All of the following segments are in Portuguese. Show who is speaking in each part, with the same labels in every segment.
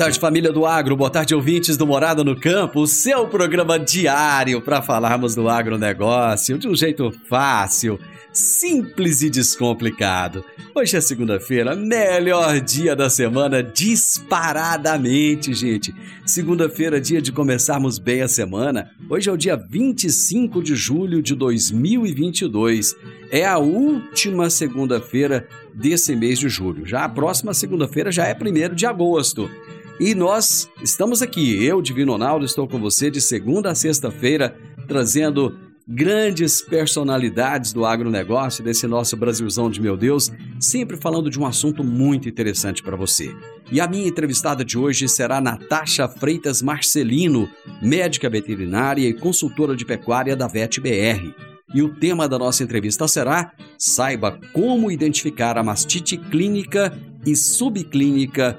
Speaker 1: Tarde, família do agro. Boa tarde, ouvintes do Morada no Campo. O seu programa diário para falarmos do agronegócio de um jeito fácil, simples e descomplicado. Hoje é segunda-feira, melhor dia da semana, disparadamente, gente. Segunda-feira, dia de começarmos bem a semana. Hoje é o dia 25 de julho de 2022. É a última segunda-feira desse mês de julho. Já a próxima segunda-feira já é 1 de agosto. E nós estamos aqui, eu, Divino Ronaldo, estou com você de segunda a sexta-feira, trazendo grandes personalidades do agronegócio, desse nosso Brasilzão de meu Deus, sempre falando de um assunto muito interessante para você. E a minha entrevistada de hoje será Natasha Freitas Marcelino, médica veterinária e consultora de pecuária da VetBR. E o tema da nossa entrevista será: saiba como identificar a mastite clínica e subclínica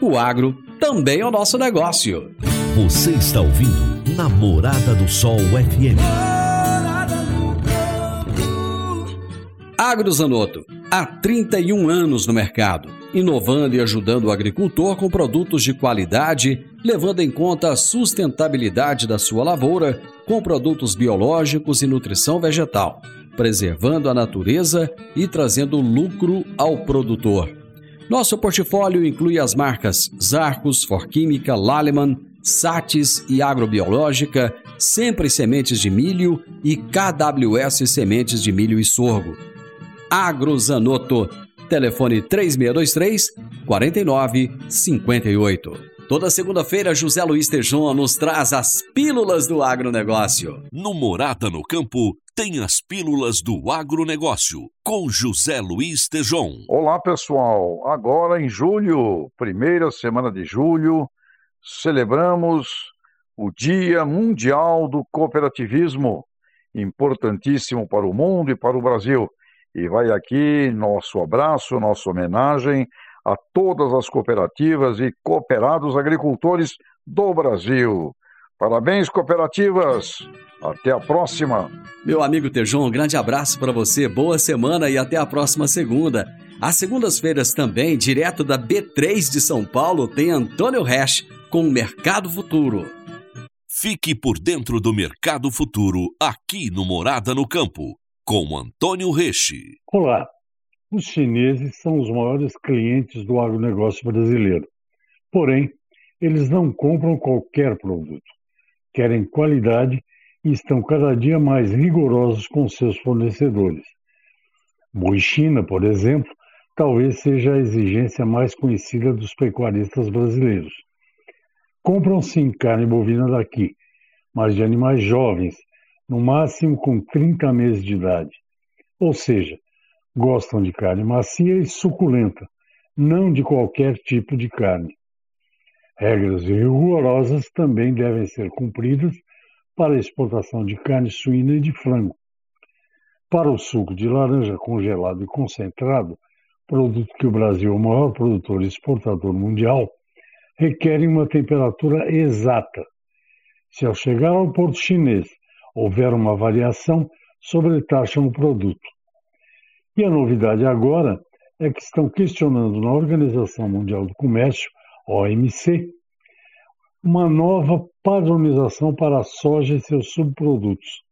Speaker 1: o agro também é o nosso negócio.
Speaker 2: Você está ouvindo Namorada do Sol FM.
Speaker 1: AgroZanoto, há 31 anos no mercado, inovando e ajudando o agricultor com produtos de qualidade, levando em conta a sustentabilidade da sua lavoura com produtos biológicos e nutrição vegetal, preservando a natureza e trazendo lucro ao produtor. Nosso portfólio inclui as marcas Zarcos, Forquímica, Laleman, Satis e Agrobiológica, Sempre Sementes de Milho e KWS Sementes de Milho e Sorgo. Agrozanoto, telefone 3623 4958. Toda segunda-feira, José Luiz Tejon nos traz as pílulas do agronegócio.
Speaker 2: No Morada no Campo, tem as pílulas do agronegócio, com José Luiz Tejon.
Speaker 3: Olá, pessoal. Agora em julho, primeira semana de julho, celebramos o Dia Mundial do Cooperativismo, importantíssimo para o mundo e para o Brasil. E vai aqui nosso abraço, nossa homenagem a todas as cooperativas e cooperados agricultores do Brasil. Parabéns, cooperativas! Até a próxima!
Speaker 1: Meu amigo Tejon, um grande abraço para você, boa semana e até a próxima segunda. Às segundas-feiras também, direto da B3 de São Paulo, tem Antônio Resch com o Mercado Futuro.
Speaker 2: Fique por dentro do Mercado Futuro aqui no Morada no Campo, com Antônio Resch.
Speaker 4: Olá, os chineses são os maiores clientes do agronegócio brasileiro. Porém, eles não compram qualquer produto. Querem qualidade e estão cada dia mais rigorosos com seus fornecedores. Boi China, por exemplo, talvez seja a exigência mais conhecida dos pecuaristas brasileiros. Compram sim carne bovina daqui, mas de animais jovens, no máximo com 30 meses de idade. Ou seja, Gostam de carne macia e suculenta, não de qualquer tipo de carne. Regras rigorosas também devem ser cumpridas para a exportação de carne suína e de frango. Para o suco de laranja congelado e concentrado, produto que o Brasil é o maior produtor e exportador mundial, requerem uma temperatura exata. Se ao chegar ao porto chinês houver uma variação sobre taxa no produto. E a novidade agora é que estão questionando na Organização Mundial do Comércio, OMC, uma nova padronização para a soja e seus subprodutos.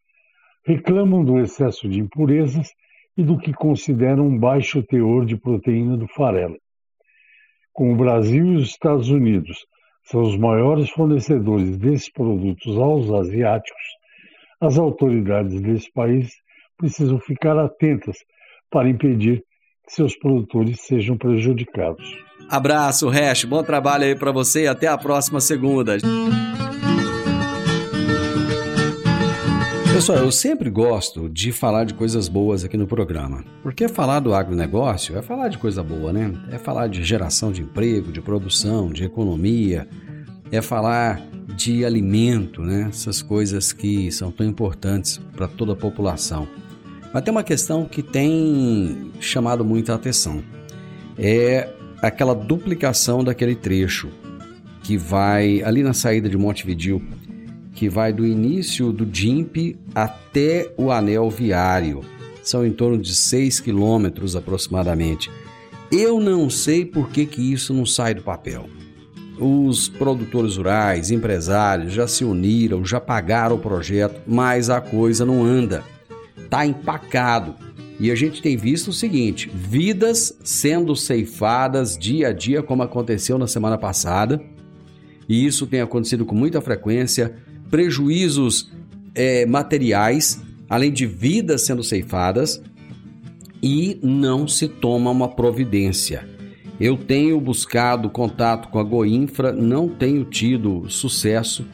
Speaker 4: Reclamam do excesso de impurezas e do que consideram um baixo teor de proteína do farelo. Com o Brasil e os Estados Unidos são os maiores fornecedores desses produtos aos asiáticos, as autoridades desse país precisam ficar atentas para impedir que seus produtores sejam prejudicados.
Speaker 1: Abraço, Hash, bom trabalho aí para você e até a próxima segunda. Pessoal, eu sempre gosto de falar de coisas boas aqui no programa. Porque falar do agronegócio é falar de coisa boa, né? É falar de geração de emprego, de produção, de economia, é falar de alimento, né? Essas coisas que são tão importantes para toda a população. Mas tem uma questão que tem chamado muita atenção. É aquela duplicação daquele trecho que vai ali na saída de Montevideo que vai do início do DIMP até o anel viário. São em torno de 6 quilômetros aproximadamente. Eu não sei por que, que isso não sai do papel. Os produtores rurais, empresários já se uniram, já pagaram o projeto, mas a coisa não anda. Está empacado. E a gente tem visto o seguinte: vidas sendo ceifadas dia a dia, como aconteceu na semana passada. E isso tem acontecido com muita frequência prejuízos é, materiais, além de vidas sendo ceifadas, e não se toma uma providência. Eu tenho buscado contato com a Goinfra, não tenho tido sucesso,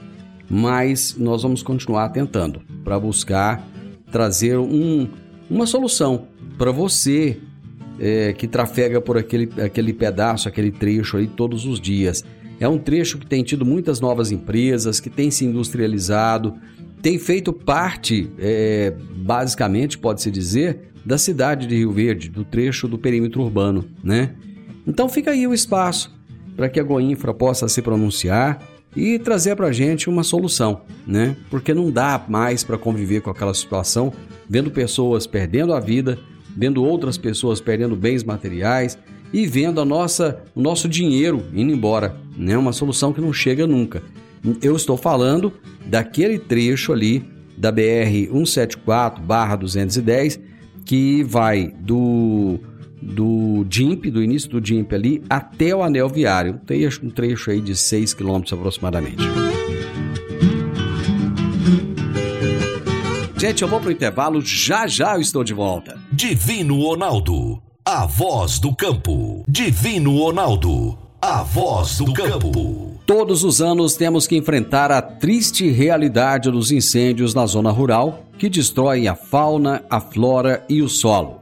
Speaker 1: mas nós vamos continuar tentando para buscar trazer um, uma solução para você é, que trafega por aquele, aquele pedaço, aquele trecho aí todos os dias. É um trecho que tem tido muitas novas empresas, que tem se industrializado, tem feito parte, é, basicamente, pode-se dizer, da cidade de Rio Verde, do trecho do perímetro urbano, né? Então fica aí o espaço para que a Goinfra possa se pronunciar e trazer para a gente uma solução, né? Porque não dá mais para conviver com aquela situação, vendo pessoas perdendo a vida, vendo outras pessoas perdendo bens materiais, e vendo a nossa, o nosso dinheiro indo embora. Né? Uma solução que não chega nunca. Eu estou falando daquele trecho ali da BR 174/210 que vai do do DIMP, do início do DIMP ali até o anel viário, um trecho, um trecho aí de 6 quilômetros aproximadamente. Gente, eu vou pro intervalo, já já eu estou de volta.
Speaker 2: Divino Ronaldo a voz do campo. Divino Ronaldo, a voz do campo.
Speaker 1: Todos os anos temos que enfrentar a triste realidade dos incêndios na zona rural que destroem a fauna, a flora e o solo.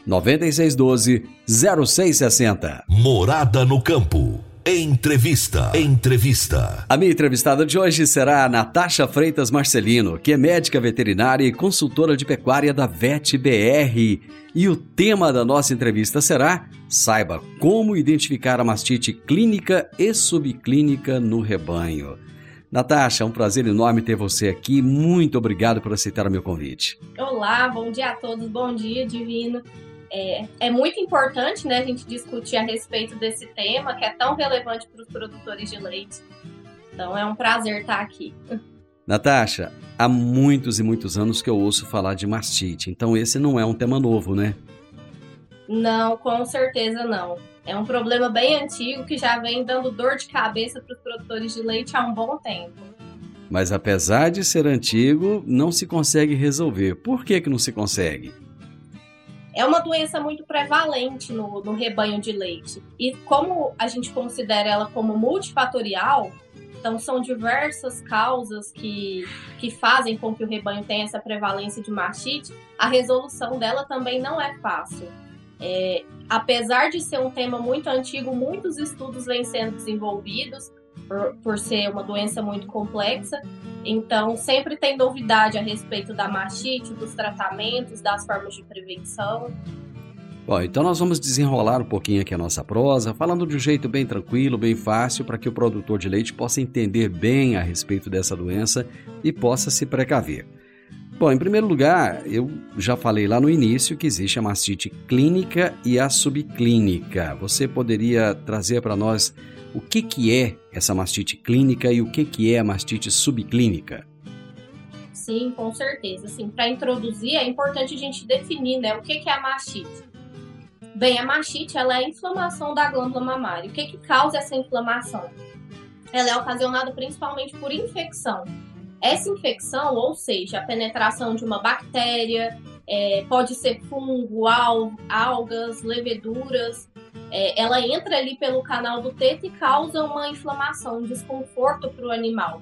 Speaker 1: 9612 0660.
Speaker 2: Morada no campo. Entrevista. Entrevista.
Speaker 1: A minha entrevistada de hoje será a Natasha Freitas Marcelino, que é médica veterinária e consultora de pecuária da VET BR. E o tema da nossa entrevista será: saiba como identificar a mastite clínica e subclínica no rebanho. Natasha, é um prazer enorme ter você aqui. Muito obrigado por aceitar o meu convite.
Speaker 5: Olá, bom dia a todos. Bom dia, Divino é, é muito importante né, a gente discutir a respeito desse tema que é tão relevante para os produtores de leite. Então é um prazer estar aqui.
Speaker 1: Natasha, há muitos e muitos anos que eu ouço falar de mastite, então esse não é um tema novo, né?
Speaker 5: Não, com certeza não. É um problema bem antigo que já vem dando dor de cabeça para os produtores de leite há um bom tempo.
Speaker 1: Mas apesar de ser antigo, não se consegue resolver. Por que, que não se consegue?
Speaker 5: É uma doença muito prevalente no, no rebanho de leite. E como a gente considera ela como multifatorial, Então, são diversas causas que, que fazem com que o rebanho tenha essa prevalência de mastite. A resolução dela também não é fácil. É, apesar de ser um tema muito antigo, muitos estudos vêm sendo desenvolvidos por, por ser uma doença muito complexa. Então, sempre tem novidade a respeito da mastite, dos tratamentos, das formas de prevenção.
Speaker 1: Bom, então nós vamos desenrolar um pouquinho aqui a nossa prosa, falando de um jeito bem tranquilo, bem fácil, para que o produtor de leite possa entender bem a respeito dessa doença e possa se precaver. Bom, em primeiro lugar, eu já falei lá no início que existe a mastite clínica e a subclínica. Você poderia trazer para nós o que, que é essa mastite clínica e o que, que é a mastite subclínica?
Speaker 5: Sim, com certeza. Assim, para introduzir, é importante a gente definir né, o que, que é a mastite. Bem, a mastite ela é a inflamação da glândula mamária. O que, que causa essa inflamação? Ela é ocasionada principalmente por infecção. Essa infecção, ou seja, a penetração de uma bactéria, é, pode ser fungo, al, algas, leveduras, é, ela entra ali pelo canal do teto e causa uma inflamação, um desconforto para o animal.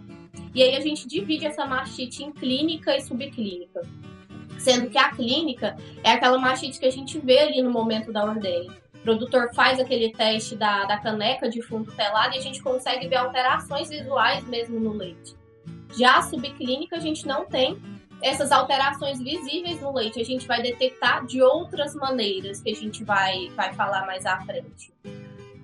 Speaker 5: E aí a gente divide essa mastite em clínica e subclínica. Sendo que a clínica é aquela mastite que a gente vê ali no momento da ordenha. O produtor faz aquele teste da, da caneca de fundo telado e a gente consegue ver alterações visuais mesmo no leite. Já a subclínica a gente não tem essas alterações visíveis no leite, a gente vai detectar de outras maneiras que a gente vai, vai falar mais à frente.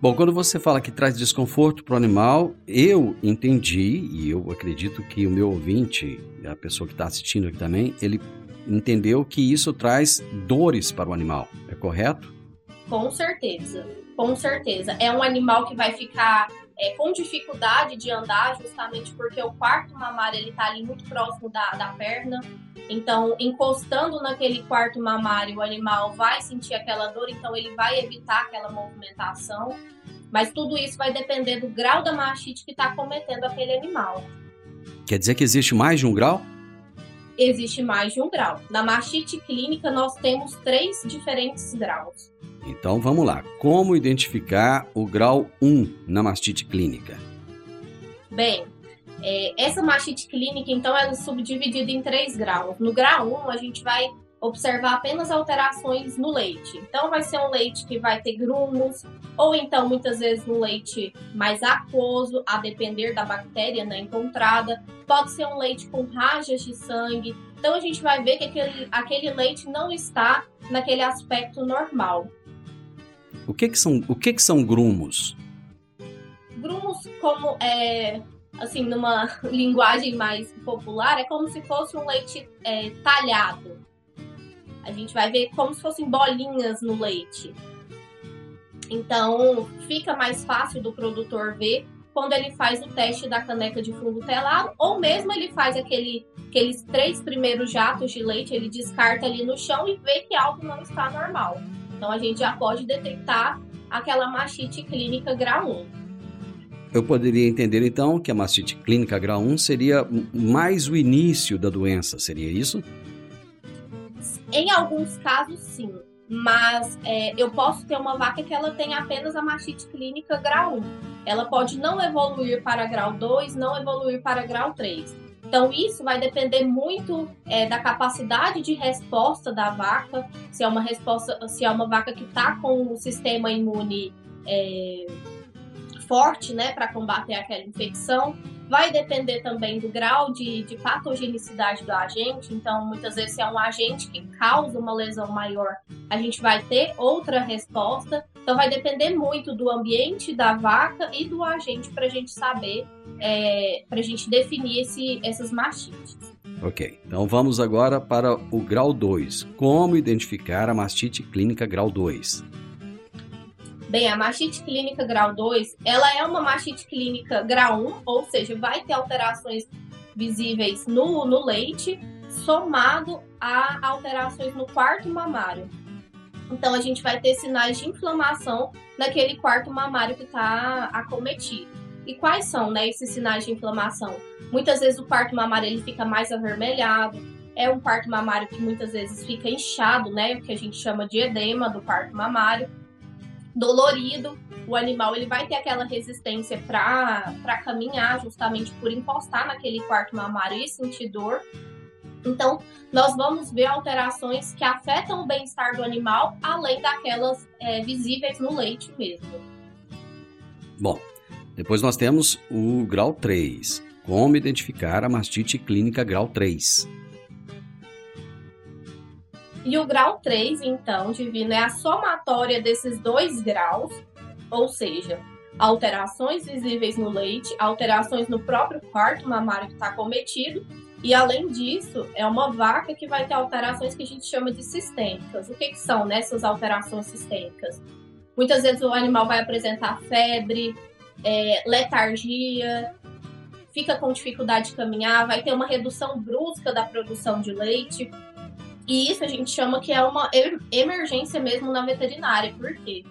Speaker 1: Bom, quando você fala que traz desconforto para o animal, eu entendi, e eu acredito que o meu ouvinte, a pessoa que está assistindo aqui também, ele entendeu que isso traz dores para o animal, é correto?
Speaker 5: Com certeza, com certeza. É um animal que vai ficar é, com dificuldade de andar, justamente porque o quarto mamário ele está ali muito próximo da, da perna. Então, encostando naquele quarto mamário, o animal vai sentir aquela dor, então ele vai evitar aquela movimentação. Mas tudo isso vai depender do grau da mastite que está cometendo aquele animal.
Speaker 1: Quer dizer que existe mais de um grau?
Speaker 5: existe mais de um grau. Na mastite clínica, nós temos três diferentes graus.
Speaker 1: Então vamos lá. Como identificar o grau 1 na mastite clínica?
Speaker 5: Bem, é, essa mastite clínica, então, ela é subdividida em três graus. No grau 1, a gente vai observar apenas alterações no leite. Então, vai ser um leite que vai ter grumos, ou então, muitas vezes, um leite mais aquoso, a depender da bactéria né, encontrada. Pode ser um leite com rajas de sangue. Então, a gente vai ver que aquele, aquele leite não está naquele aspecto normal.
Speaker 1: O que, que, são, o que, que são grumos?
Speaker 5: Grumos, como é, assim, numa linguagem mais popular, é como se fosse um leite é, talhado. A gente vai ver como se fossem bolinhas no leite. Então, fica mais fácil do produtor ver quando ele faz o teste da caneca de fundo telado, ou mesmo ele faz aquele, aqueles três primeiros jatos de leite, ele descarta ali no chão e vê que algo não está normal. Então, a gente já pode detectar aquela mastite clínica grau 1.
Speaker 1: Eu poderia entender então que a mastite clínica grau 1 seria mais o início da doença, seria isso?
Speaker 5: Em alguns casos, sim. Mas é, eu posso ter uma vaca que ela tem apenas a mastite clínica grau 1. Ela pode não evoluir para grau 2, não evoluir para grau 3. Então, isso vai depender muito é, da capacidade de resposta da vaca, se é uma resposta, se é uma vaca que está com o sistema imune é, forte, né, para combater aquela infecção, Vai depender também do grau de, de patogenicidade do agente. Então, muitas vezes, se é um agente que causa uma lesão maior, a gente vai ter outra resposta. Então, vai depender muito do ambiente da vaca e do agente para a gente saber, é, para a gente definir esse, essas mastites.
Speaker 1: Ok, então vamos agora para o grau 2. Como identificar a mastite clínica grau 2?
Speaker 5: Bem, a mastite clínica grau 2, ela é uma mastite clínica grau 1, ou seja, vai ter alterações visíveis no, no leite, somado a alterações no quarto mamário. Então, a gente vai ter sinais de inflamação naquele quarto mamário que está acometido. E quais são né, esses sinais de inflamação? Muitas vezes o quarto mamário ele fica mais avermelhado, é um quarto mamário que muitas vezes fica inchado, né, o que a gente chama de edema do quarto mamário dolorido, o animal ele vai ter aquela resistência para caminhar, justamente por encostar naquele quarto mamário e sentir dor. Então, nós vamos ver alterações que afetam o bem-estar do animal, além daquelas é, visíveis no leite mesmo.
Speaker 1: Bom, depois nós temos o grau 3. Como identificar a mastite clínica grau 3?
Speaker 5: E o grau 3, então, divino, é a somatória desses dois graus, ou seja, alterações visíveis no leite, alterações no próprio quarto mamário que está cometido, e além disso, é uma vaca que vai ter alterações que a gente chama de sistêmicas. O que, que são nessas alterações sistêmicas? Muitas vezes o animal vai apresentar febre, é, letargia, fica com dificuldade de caminhar, vai ter uma redução brusca da produção de leite. E isso a gente chama que é uma emergência mesmo na veterinária. Por quê?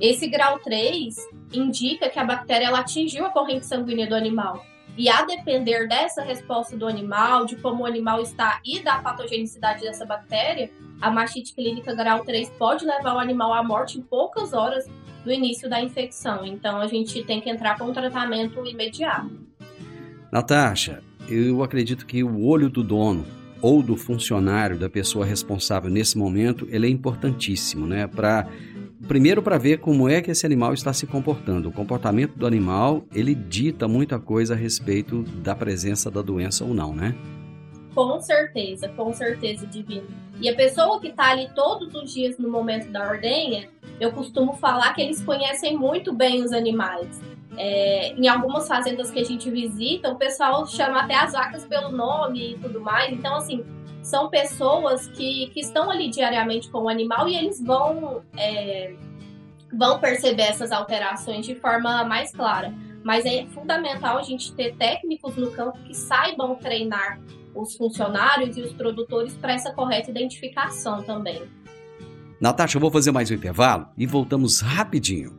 Speaker 5: Esse grau 3 indica que a bactéria ela atingiu a corrente sanguínea do animal. E a depender dessa resposta do animal, de como o animal está e da patogenicidade dessa bactéria, a mastite clínica grau 3 pode levar o animal à morte em poucas horas do início da infecção. Então a gente tem que entrar com um tratamento imediato.
Speaker 1: Natasha, eu acredito que o olho do dono ou do funcionário, da pessoa responsável nesse momento, ele é importantíssimo, né? Para primeiro para ver como é que esse animal está se comportando. O comportamento do animal, ele dita muita coisa a respeito da presença da doença ou não, né?
Speaker 5: Com certeza, com certeza, Divino. E a pessoa que está ali todos os dias no momento da ordenha, eu costumo falar que eles conhecem muito bem os animais. É, em algumas fazendas que a gente visita, o pessoal chama até as vacas pelo nome e tudo mais. Então, assim, são pessoas que, que estão ali diariamente com o animal e eles vão, é, vão perceber essas alterações de forma mais clara. Mas é fundamental a gente ter técnicos no campo que saibam treinar os funcionários e os produtores para essa correta identificação também.
Speaker 1: Natasha, eu vou fazer mais um intervalo e voltamos rapidinho.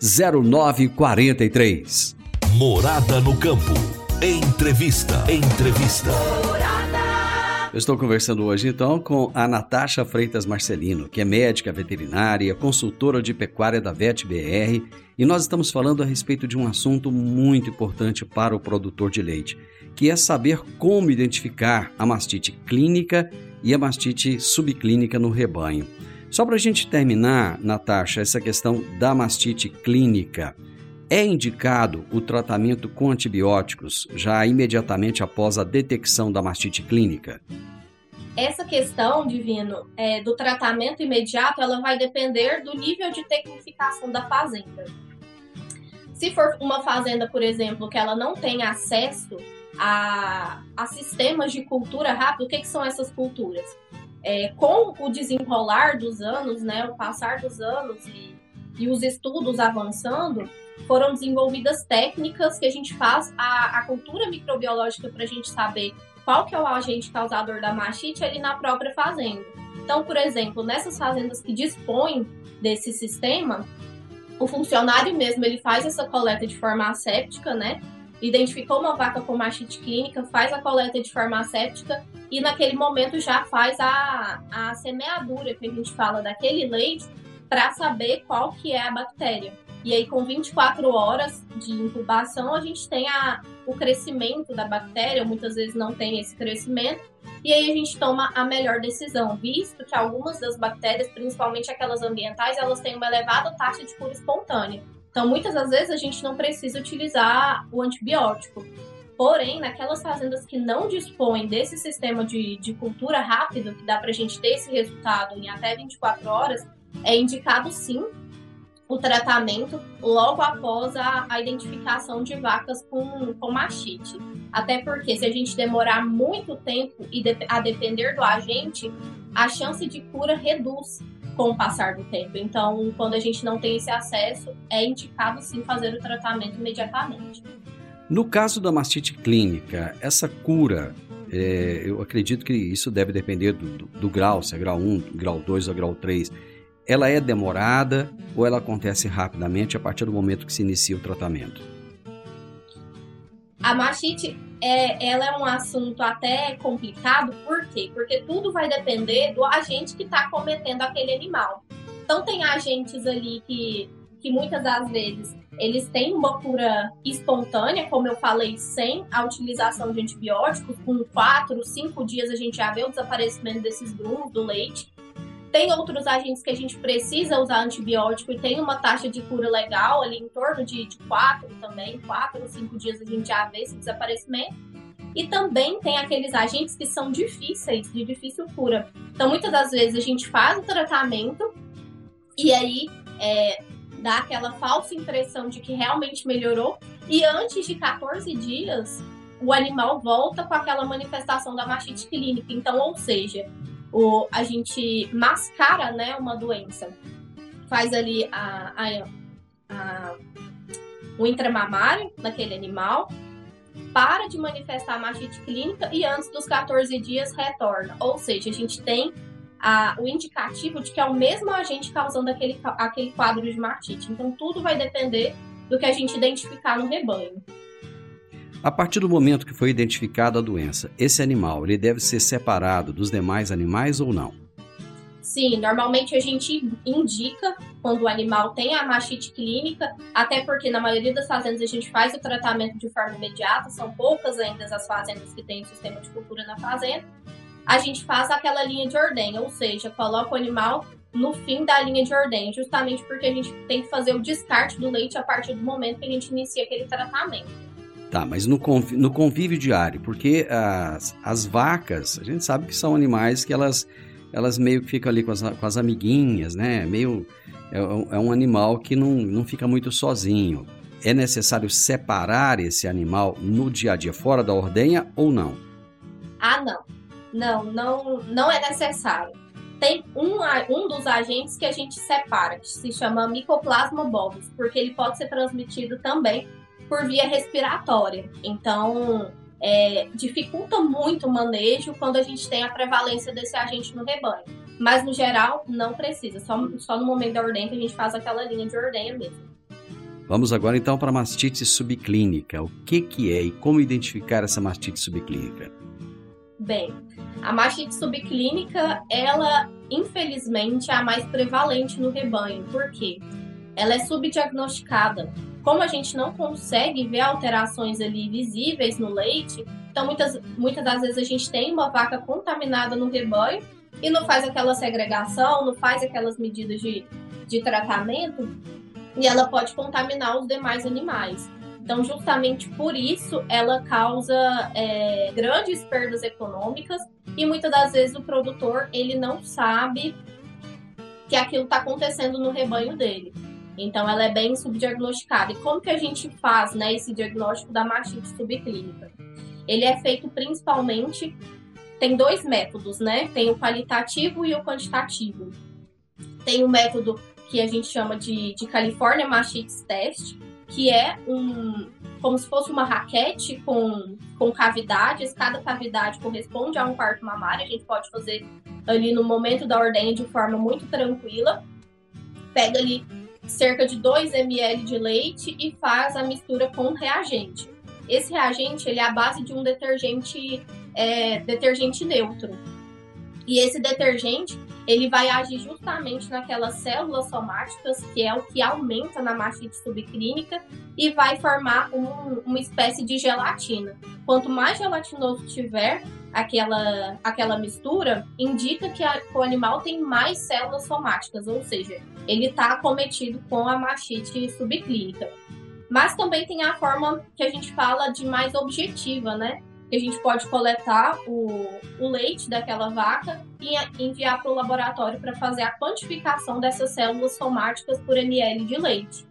Speaker 1: 0943.
Speaker 2: Morada no campo. Entrevista. Entrevista.
Speaker 1: Eu estou conversando hoje então com a Natasha Freitas Marcelino, que é médica veterinária, consultora de pecuária da VET BR, e nós estamos falando a respeito de um assunto muito importante para o produtor de leite, que é saber como identificar a mastite clínica e a mastite subclínica no rebanho. Só para a gente terminar, Natasha, essa questão da mastite clínica. É indicado o tratamento com antibióticos já imediatamente após a detecção da mastite clínica?
Speaker 5: Essa questão, Divino, é, do tratamento imediato, ela vai depender do nível de tecnificação da fazenda. Se for uma fazenda, por exemplo, que ela não tem acesso a, a sistemas de cultura rápido, o que, que são essas culturas? É, com o desenrolar dos anos, né, o passar dos anos e, e os estudos avançando, foram desenvolvidas técnicas que a gente faz a, a cultura microbiológica para a gente saber qual que é o agente causador da mastite ali na própria fazenda. Então, por exemplo, nessas fazendas que dispõem desse sistema, o funcionário mesmo ele faz essa coleta de forma asséptica, né? identificou uma vaca com mastite clínica, faz a coleta de farmacêutica e naquele momento já faz a, a semeadura que a gente fala daquele leite para saber qual que é a bactéria. E aí, com 24 horas de incubação, a gente tem a, o crescimento da bactéria, muitas vezes não tem esse crescimento, e aí a gente toma a melhor decisão, visto que algumas das bactérias, principalmente aquelas ambientais, elas têm uma elevada taxa de cura espontânea. Então, muitas das vezes a gente não precisa utilizar o antibiótico. Porém, naquelas fazendas que não dispõem desse sistema de, de cultura rápido, que dá para a gente ter esse resultado em até 24 horas, é indicado sim o tratamento logo após a, a identificação de vacas com, com. Até porque se a gente demorar muito tempo e de, a depender do agente, a chance de cura reduz com o passar do tempo. Então, quando a gente não tem esse acesso, é indicado sim fazer o tratamento imediatamente.
Speaker 1: No caso da mastite clínica, essa cura, é, eu acredito que isso deve depender do, do, do grau, se é grau 1, grau 2 ou grau 3 ela é demorada ou ela acontece rapidamente a partir do momento que se inicia o tratamento?
Speaker 5: A mastite é, ela é um assunto até complicado, por quê? Porque tudo vai depender do agente que está cometendo aquele animal. Então tem agentes ali que, que muitas das vezes eles têm uma cura espontânea, como eu falei, sem a utilização de antibióticos. Com quatro, cinco dias a gente já vê o desaparecimento desses grumos do leite. Tem outros agentes que a gente precisa usar antibiótico e tem uma taxa de cura legal ali em torno de, de quatro também, quatro ou cinco dias a gente já vê esse desaparecimento. E também tem aqueles agentes que são difíceis, de difícil cura. Então, muitas das vezes a gente faz o tratamento e aí é, dá aquela falsa impressão de que realmente melhorou. E antes de 14 dias, o animal volta com aquela manifestação da mastite clínica. Então, ou seja, o, a gente mascara né, uma doença. Faz ali a, a, a, o intramamário daquele animal, para de manifestar a mastite clínica e antes dos 14 dias retorna. Ou seja, a gente tem a, o indicativo de que é o mesmo agente causando aquele, aquele quadro de mastite. Então, tudo vai depender do que a gente identificar no rebanho.
Speaker 1: A partir do momento que foi identificada a doença, esse animal ele deve ser separado dos demais animais ou não?
Speaker 5: Sim, normalmente a gente indica quando o animal tem a mastite clínica, até porque na maioria das fazendas a gente faz o tratamento de forma imediata, são poucas ainda as fazendas que têm o sistema de cultura na fazenda. A gente faz aquela linha de ordenha, ou seja, coloca o animal no fim da linha de ordenha, justamente porque a gente tem que fazer o descarte do leite a partir do momento que a gente inicia aquele tratamento.
Speaker 1: Tá, mas no, convívio, no convívio diário, porque as, as vacas, a gente sabe que são animais que elas, elas meio que ficam ali com as, com as amiguinhas, né? Meio, é, é um animal que não, não fica muito sozinho. É necessário separar esse animal no dia a dia, fora da ordenha ou não?
Speaker 5: Ah, não. Não, não, não é necessário. Tem um, um dos agentes que a gente separa, que se chama Mycoplasma bovis, porque ele pode ser transmitido também por via respiratória. Então, é, dificulta muito o manejo quando a gente tem a prevalência desse agente no rebanho. Mas, no geral, não precisa. Só, só no momento da ordenha que a gente faz aquela linha de ordenha mesmo.
Speaker 1: Vamos agora então para a mastite subclínica. O que, que é e como identificar essa mastite subclínica?
Speaker 5: Bem, a mastite subclínica, ela infelizmente é a mais prevalente no rebanho. Por quê? Ela é subdiagnosticada como a gente não consegue ver alterações ali visíveis no leite, então muitas, muitas das vezes a gente tem uma vaca contaminada no rebanho e não faz aquela segregação, não faz aquelas medidas de, de tratamento e ela pode contaminar os demais animais. Então, justamente por isso, ela causa é, grandes perdas econômicas e muitas das vezes o produtor ele não sabe que aquilo está acontecendo no rebanho dele. Então, ela é bem subdiagnosticada. E como que a gente faz né, esse diagnóstico da mastite subclínica? Ele é feito principalmente... Tem dois métodos, né? Tem o qualitativo e o quantitativo. Tem o método que a gente chama de, de California Mastitis Test, que é um como se fosse uma raquete com, com cavidades, cada cavidade corresponde a um quarto mamário, a gente pode fazer ali no momento da ordenha de forma muito tranquila. Pega ali cerca de 2 ml de leite e faz a mistura com reagente. esse reagente ele é a base de um detergente, é, detergente neutro. E esse detergente ele vai agir justamente naquelas células somáticas, que é o que aumenta na mastite subclínica, e vai formar um, uma espécie de gelatina. Quanto mais gelatinoso tiver aquela, aquela mistura, indica que, a, que o animal tem mais células somáticas, ou seja, ele está acometido com a mastite subclínica. Mas também tem a forma que a gente fala de mais objetiva, né? Que a gente pode coletar o, o leite daquela vaca e enviar para o laboratório para fazer a quantificação dessas células somáticas por ml de leite.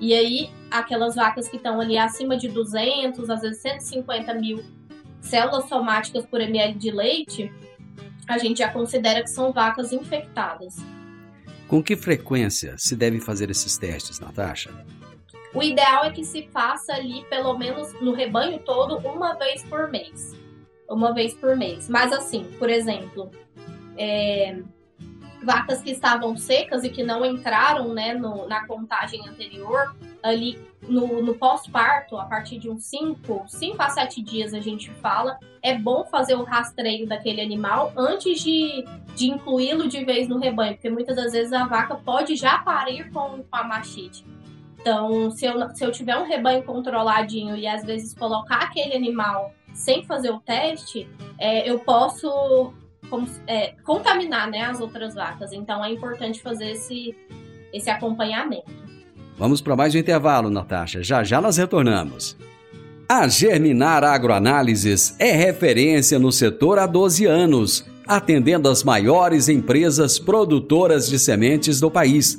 Speaker 5: E aí, aquelas vacas que estão ali acima de 200, às vezes 150 mil células somáticas por ml de leite, a gente já considera que são vacas infectadas.
Speaker 1: Com que frequência se deve fazer esses testes, Natasha?
Speaker 5: O ideal é que se faça ali, pelo menos no rebanho todo, uma vez por mês. Uma vez por mês. Mas assim, por exemplo, é, vacas que estavam secas e que não entraram né, no, na contagem anterior, ali no, no pós-parto, a partir de uns 5, 5 a 7 dias a gente fala, é bom fazer o rastreio daquele animal antes de, de incluí-lo de vez no rebanho, porque muitas das vezes a vaca pode já parir com, com a mastite. Então, se eu, se eu tiver um rebanho controladinho e às vezes colocar aquele animal sem fazer o teste, é, eu posso é, contaminar né, as outras vacas. Então, é importante fazer esse, esse acompanhamento.
Speaker 1: Vamos para mais um intervalo, Natasha. Já já nós retornamos. A Germinar Agroanálises é referência no setor há 12 anos, atendendo as maiores empresas produtoras de sementes do país.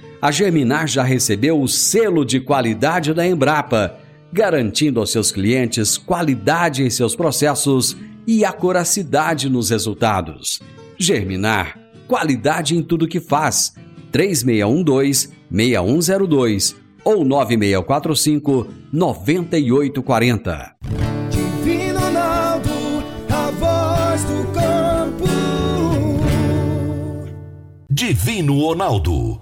Speaker 1: a Germinar já recebeu o selo de qualidade da Embrapa garantindo aos seus clientes qualidade em seus processos e acuracidade nos resultados. Germinar, qualidade em tudo que faz. 3612-6102 ou 9645-9840.
Speaker 6: Divino Ronaldo, a voz do campo.
Speaker 2: Divino Ronaldo,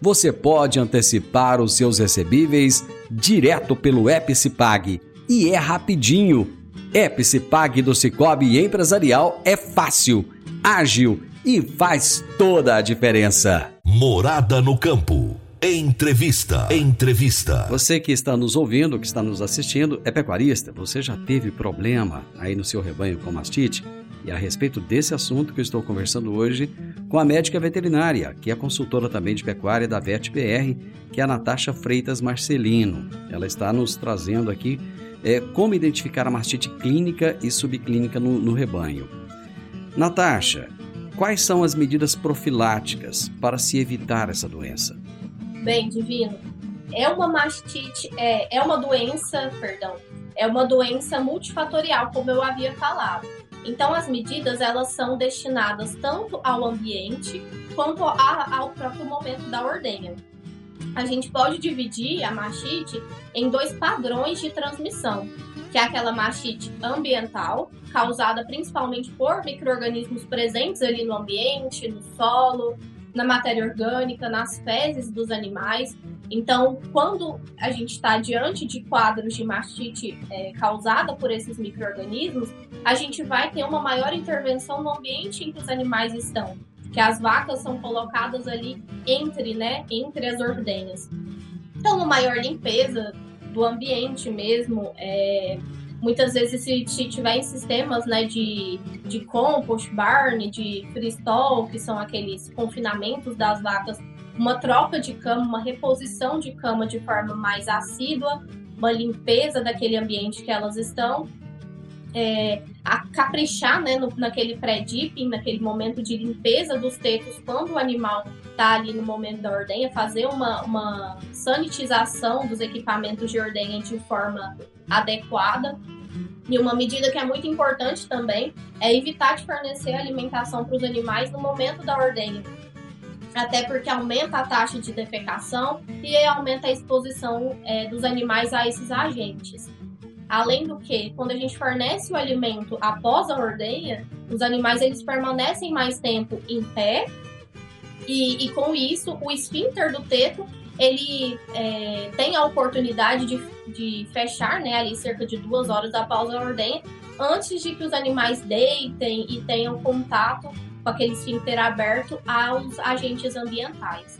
Speaker 1: você pode antecipar os seus recebíveis direto pelo Epicipag e é rapidinho. Epicipag do Cicobi Empresarial é fácil, ágil e faz toda a diferença.
Speaker 2: Morada no campo. Entrevista. Entrevista.
Speaker 1: Você que está nos ouvindo, que está nos assistindo, é pecuarista. Você já teve problema aí no seu rebanho com mastite? E a respeito desse assunto que eu estou conversando hoje com a médica veterinária, que é consultora também de pecuária da VetPR, que é a Natasha Freitas Marcelino. Ela está nos trazendo aqui é, como identificar a mastite clínica e subclínica no, no rebanho. Natasha, quais são as medidas profiláticas para se evitar essa doença?
Speaker 5: Bem, Divino, é uma mastite, é, é uma doença, perdão, é uma doença multifatorial, como eu havia falado. Então, as medidas elas são destinadas tanto ao ambiente quanto a, ao próprio momento da ordenha. A gente pode dividir a mastite em dois padrões de transmissão, que é aquela mastite ambiental, causada principalmente por micro-organismos presentes ali no ambiente, no solo, na matéria orgânica, nas fezes dos animais. Então, quando a gente está diante de quadros de mastite é, causada por esses micro-organismos, a gente vai ter uma maior intervenção no ambiente em que os animais estão, que as vacas são colocadas ali entre, né, entre as ordenhas. Então, uma maior limpeza do ambiente mesmo, é, Muitas vezes, se, tiver em sistemas né, de, de compost, barn, de freestall, que são aqueles confinamentos das vacas, uma troca de cama, uma reposição de cama de forma mais assídua, uma limpeza daquele ambiente que elas estão, é, a caprichar né, no, naquele pré-dipping, naquele momento de limpeza dos tetos, quando o animal está ali no momento da ordenha, fazer uma, uma sanitização dos equipamentos de ordenha de forma adequada. E uma medida que é muito importante também é evitar de fornecer alimentação para os animais no momento da ordenha. Até porque aumenta a taxa de defecação e aumenta a exposição é, dos animais a esses agentes. Além do que, quando a gente fornece o alimento após a ordenha, os animais eles permanecem mais tempo em pé e, e com isso o esfíncter do teto ele é, tem a oportunidade de, de fechar né, ali cerca de duas horas após a ordenha, antes de que os animais deitem e tenham contato com aquele esfíncter aberto aos agentes ambientais.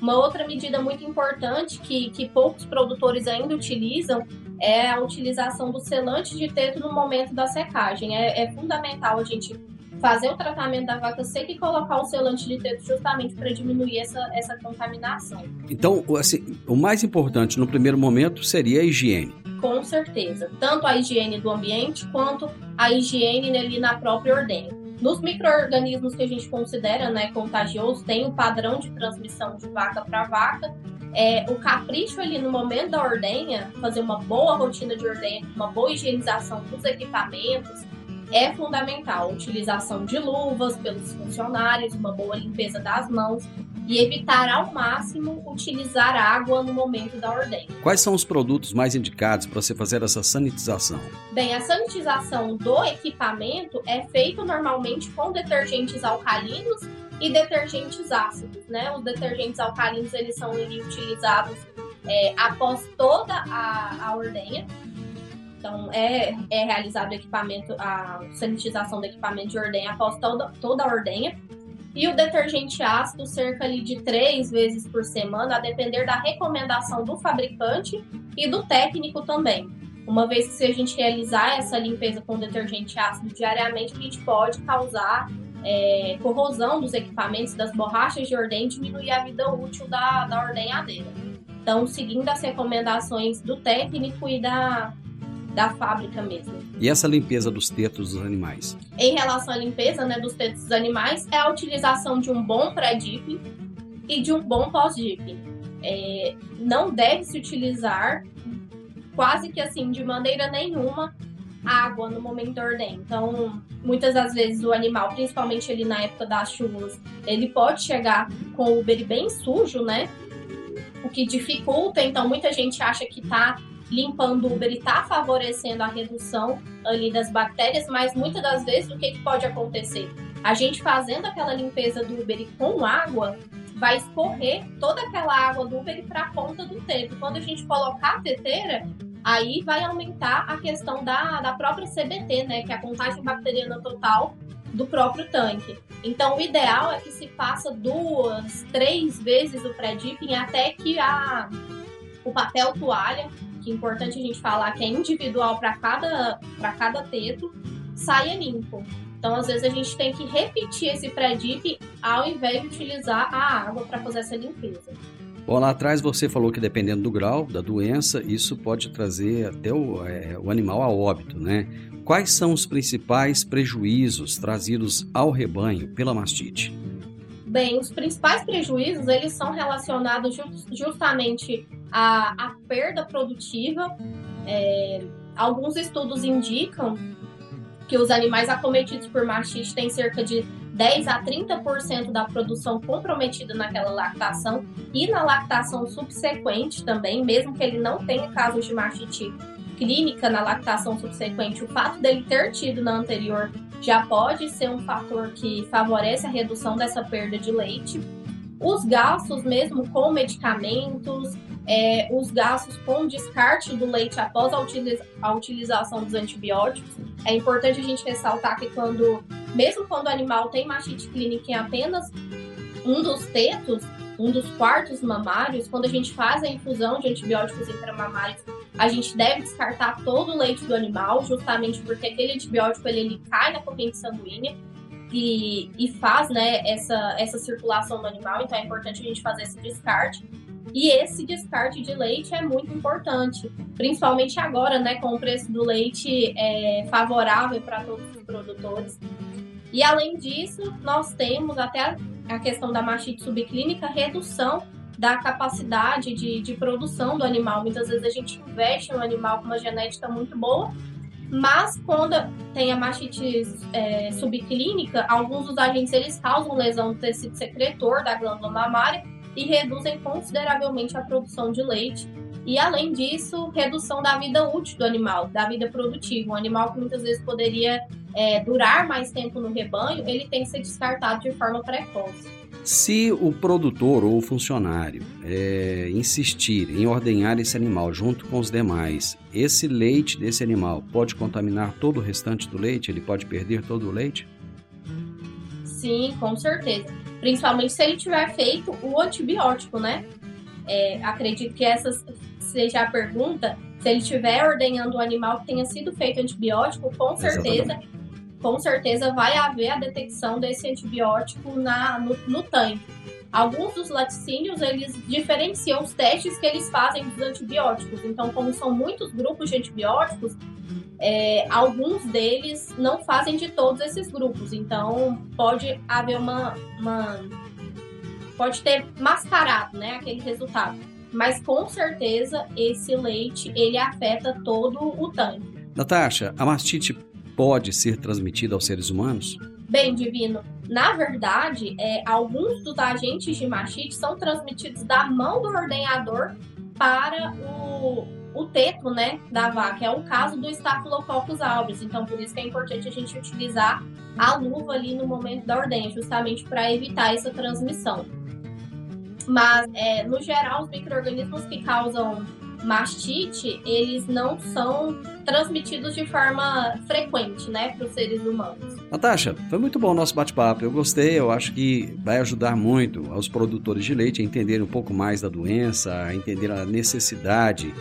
Speaker 5: Uma outra medida muito importante que, que poucos produtores ainda utilizam é a utilização do selante de teto no momento da secagem. É, é fundamental a gente fazer o tratamento da vaca seca e colocar o selante de teto justamente para diminuir essa, essa contaminação.
Speaker 1: Então, assim, o mais importante no primeiro momento seria a higiene.
Speaker 5: Com certeza. Tanto a higiene do ambiente quanto a higiene ali na própria ordenha. Nos micro-organismos que a gente considera né, contagioso, tem o padrão de transmissão de vaca para vaca. É, o capricho ali no momento da ordenha, fazer uma boa rotina de ordenha, uma boa higienização dos equipamentos, é fundamental. Utilização de luvas pelos funcionários, uma boa limpeza das mãos e evitar ao máximo utilizar água no momento da ordenha.
Speaker 1: Quais são os produtos mais indicados para você fazer essa sanitização?
Speaker 5: Bem, a sanitização do equipamento é feita normalmente com detergentes alcalinos e detergentes ácidos, né? Os detergentes alcalinos eles são ali, utilizados é, após toda a, a ordenha então, é, é realizado o equipamento, a sanitização do equipamento de ordenha após toda, toda a ordenha. E o detergente ácido, cerca ali de três vezes por semana, a depender da recomendação do fabricante e do técnico também. Uma vez que se a gente realizar essa limpeza com detergente ácido diariamente, a gente pode causar é, corrosão dos equipamentos, das borrachas de ordenha e diminuir a vida útil da, da ordenhadeira. Então, seguindo as recomendações do técnico e da, da fábrica mesmo.
Speaker 1: E essa limpeza dos tetos dos animais?
Speaker 5: Em relação à limpeza né, dos tetos dos animais, é a utilização de um bom pré-dip e de um bom pós-dip. É, não deve se utilizar quase que assim, de maneira nenhuma, água no momento da ordem. Então, muitas das vezes o animal, principalmente ali na época das chuvas, ele pode chegar com o uber bem sujo, né? O que dificulta, então muita gente acha que tá limpando o Uber está favorecendo a redução ali das bactérias, mas muitas das vezes o que, que pode acontecer? A gente fazendo aquela limpeza do Uber com água, vai escorrer toda aquela água do Uber para a ponta do teto. Quando a gente colocar a teteira, aí vai aumentar a questão da, da própria CBT, né? Que é a contagem bacteriana total do próprio tanque. Então, o ideal é que se faça duas, três vezes o pré-dipping até que a, o papel toalha que é importante a gente falar que é individual para cada, cada teto, saia limpo. Então, às vezes, a gente tem que repetir esse pré-dip ao invés de utilizar a água para fazer essa limpeza.
Speaker 1: Bom, lá atrás você falou que dependendo do grau da doença, isso pode trazer até o, é, o animal a óbito, né? Quais são os principais prejuízos trazidos ao rebanho pela mastite?
Speaker 5: Bem, os principais prejuízos eles são relacionados just, justamente à, à, perda produtiva. É, alguns estudos indicam que os animais acometidos por mastite têm cerca de 10 a 30% da produção comprometida naquela lactação e na lactação subsequente também, mesmo que ele não tenha casos de mastite clínica na lactação subsequente, o fato dele ter tido na anterior já pode ser um fator que favorece a redução dessa perda de leite. Os gastos mesmo com medicamentos, é, os gastos com descarte do leite após a, utiliza a, utilização dos antibióticos. É importante a gente ressaltar que quando, mesmo quando o animal tem mastite clínica em apenas um dos tetos, um dos quartos mamários, quando a gente faz a infusão de antibióticos intramamários a gente deve descartar todo o leite do animal, justamente porque aquele antibiótico ele, ele cai na corrente sanguínea e, e faz né, essa, essa circulação do animal, então é importante a gente fazer esse descarte. E esse descarte de leite é muito importante, principalmente agora, né, com o preço do leite é, favorável para todos os produtores. E além disso, nós temos até a questão da mastite subclínica, redução da capacidade de, de produção do animal. Muitas vezes a gente investe no animal com uma genética muito boa, mas quando tem a mastite é, subclínica, alguns dos agentes eles causam lesão do tecido secretor da glândula mamária e reduzem consideravelmente a produção de leite. E além disso, redução da vida útil do animal, da vida produtiva. Um animal que muitas vezes poderia é, durar mais tempo no rebanho, ele tem que ser descartado de forma precoce.
Speaker 1: Se o produtor ou o funcionário é, insistir em ordenhar esse animal junto com os demais, esse leite desse animal pode contaminar todo o restante do leite? Ele pode perder todo o leite?
Speaker 5: Sim, com certeza. Principalmente se ele tiver feito o antibiótico, né? É, acredito que essa seja a pergunta. Se ele estiver ordenhando um animal que tenha sido feito antibiótico, com certeza Exatamente com certeza vai haver a detecção desse antibiótico na, no, no tanque. Alguns dos laticínios, eles diferenciam os testes que eles fazem dos antibióticos. Então, como são muitos grupos de antibióticos, é, alguns deles não fazem de todos esses grupos. Então, pode haver uma, uma pode ter mascarado, né, aquele resultado. Mas com certeza esse leite ele afeta todo o tanque.
Speaker 1: Natasha, a mastite pode ser transmitida aos seres humanos?
Speaker 5: Bem, Divino, na verdade, é, alguns dos agentes de mastite são transmitidos da mão do ordenhador para o, o teto né, da vaca. É o caso do Staphylococcus aureus. Então, por isso que é importante a gente utilizar a luva ali no momento da ordenha, justamente para evitar essa transmissão. Mas, é, no geral, os micro-organismos que causam mastite, eles não são transmitidos de forma frequente, né, para os seres humanos.
Speaker 1: Natasha, foi muito bom o nosso bate-papo. Eu gostei, eu acho que vai ajudar muito aos produtores de leite a entenderem um pouco mais da doença, a entender a necessidade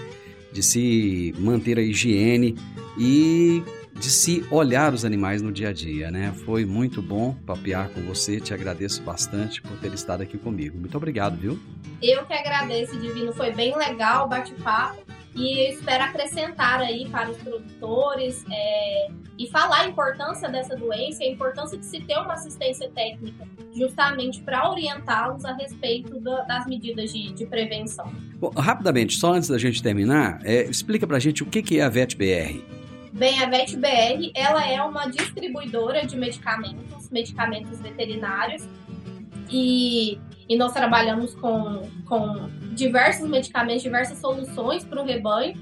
Speaker 1: de se manter a higiene e de se olhar os animais no dia a dia, né? Foi muito bom papear com você, te agradeço bastante por ter estado aqui comigo. Muito obrigado, viu?
Speaker 5: Eu que agradeço, Divino, foi bem legal o bate-papo e espero acrescentar aí para os produtores é, e falar a importância dessa doença, a importância de se ter uma assistência técnica, justamente para orientá-los a respeito das medidas de, de prevenção.
Speaker 1: Bom, rapidamente, só antes da gente terminar, é, explica para a gente o que, que é a VetBR.
Speaker 5: Bem, a VetBR, ela é uma distribuidora de medicamentos, medicamentos veterinários, e, e nós trabalhamos com, com diversos medicamentos, diversas soluções para o rebanho,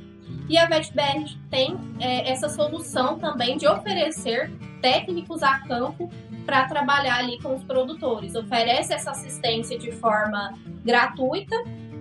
Speaker 5: e a VetBR tem é, essa solução também de oferecer técnicos a campo para trabalhar ali com os produtores. Oferece essa assistência de forma gratuita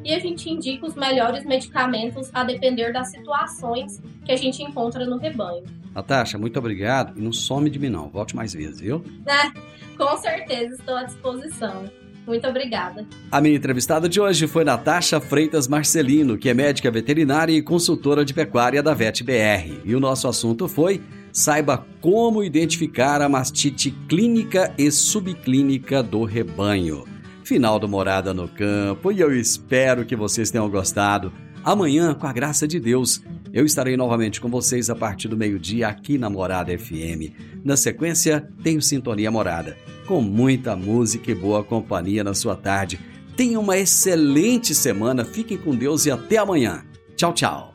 Speaker 5: e a gente indica os melhores medicamentos a depender das situações que a gente encontra no rebanho.
Speaker 1: Natasha, muito obrigado e não some de mim não, volte mais vezes, viu?
Speaker 5: É, com certeza, estou à disposição. Muito obrigada.
Speaker 1: A minha entrevistada de hoje foi Natasha Freitas Marcelino, que é médica veterinária e consultora de pecuária da VetBR. E o nosso assunto foi saiba como identificar a mastite clínica e subclínica do rebanho final do Morada no Campo e eu espero que vocês tenham gostado. Amanhã, com a graça de Deus, eu estarei novamente com vocês a partir do meio-dia aqui na Morada FM. Na sequência, tenho Sintonia Morada, com muita música e boa companhia na sua tarde. Tenha uma excelente semana, fiquem com Deus e até amanhã. Tchau, tchau.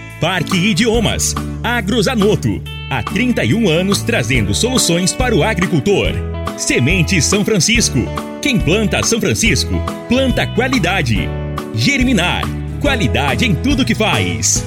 Speaker 7: Parque Idiomas, Agrozanoto, há 31 anos trazendo soluções para o agricultor. Semente São Francisco. Quem planta São Francisco, planta qualidade. Germinar, qualidade em tudo que faz.